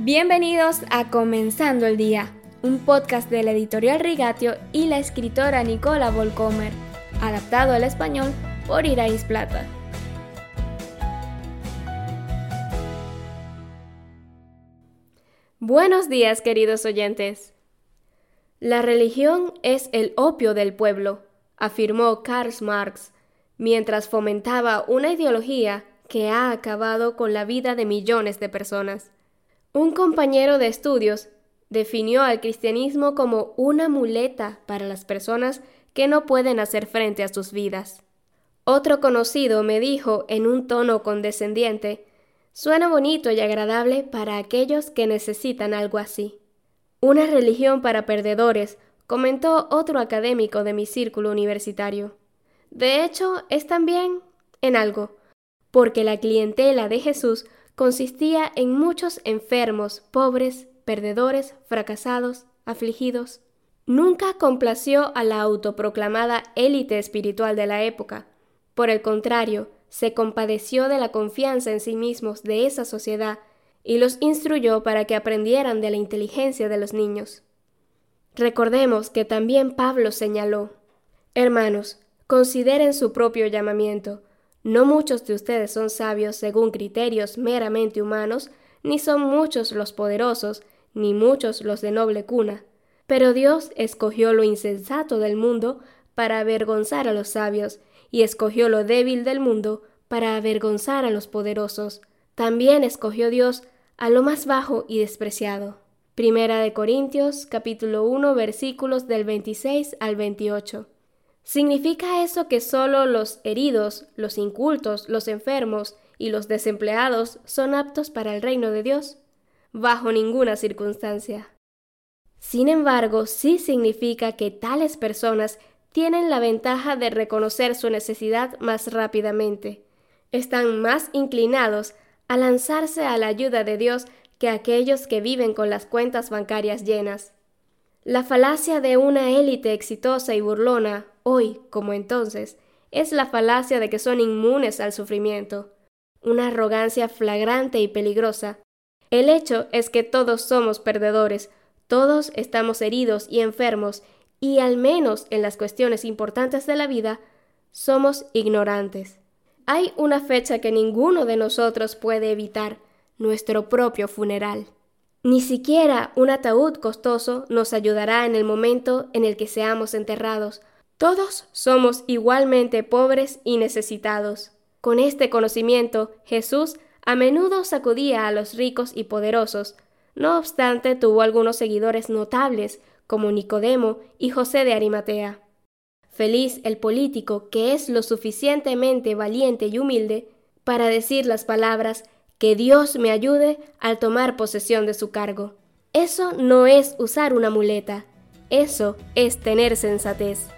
Bienvenidos a Comenzando el Día, un podcast de la editorial Rigatio y la escritora Nicola Volcomer, adaptado al español por Irais Plata. Buenos días, queridos oyentes. La religión es el opio del pueblo, afirmó Karl Marx, mientras fomentaba una ideología que ha acabado con la vida de millones de personas. Un compañero de estudios definió al cristianismo como una muleta para las personas que no pueden hacer frente a sus vidas. Otro conocido me dijo en un tono condescendiente, suena bonito y agradable para aquellos que necesitan algo así. Una religión para perdedores, comentó otro académico de mi círculo universitario. De hecho, es también en algo, porque la clientela de Jesús consistía en muchos enfermos, pobres, perdedores, fracasados, afligidos. Nunca complació a la autoproclamada élite espiritual de la época. Por el contrario, se compadeció de la confianza en sí mismos de esa sociedad y los instruyó para que aprendieran de la inteligencia de los niños. Recordemos que también Pablo señaló, Hermanos, consideren su propio llamamiento, no muchos de ustedes son sabios según criterios meramente humanos, ni son muchos los poderosos, ni muchos los de noble cuna. Pero Dios escogió lo insensato del mundo para avergonzar a los sabios, y escogió lo débil del mundo para avergonzar a los poderosos. También escogió Dios a lo más bajo y despreciado. Primera de Corintios capítulo 1 versículos del 26 al 28. ¿Significa eso que solo los heridos, los incultos, los enfermos y los desempleados son aptos para el reino de Dios? Bajo ninguna circunstancia. Sin embargo, sí significa que tales personas tienen la ventaja de reconocer su necesidad más rápidamente. Están más inclinados a lanzarse a la ayuda de Dios que aquellos que viven con las cuentas bancarias llenas. La falacia de una élite exitosa y burlona, hoy como entonces, es la falacia de que son inmunes al sufrimiento, una arrogancia flagrante y peligrosa. El hecho es que todos somos perdedores, todos estamos heridos y enfermos, y al menos en las cuestiones importantes de la vida, somos ignorantes. Hay una fecha que ninguno de nosotros puede evitar, nuestro propio funeral. Ni siquiera un ataúd costoso nos ayudará en el momento en el que seamos enterrados. Todos somos igualmente pobres y necesitados. Con este conocimiento, Jesús a menudo sacudía a los ricos y poderosos. No obstante, tuvo algunos seguidores notables, como Nicodemo y José de Arimatea. Feliz el político que es lo suficientemente valiente y humilde para decir las palabras que Dios me ayude al tomar posesión de su cargo. Eso no es usar una muleta, eso es tener sensatez.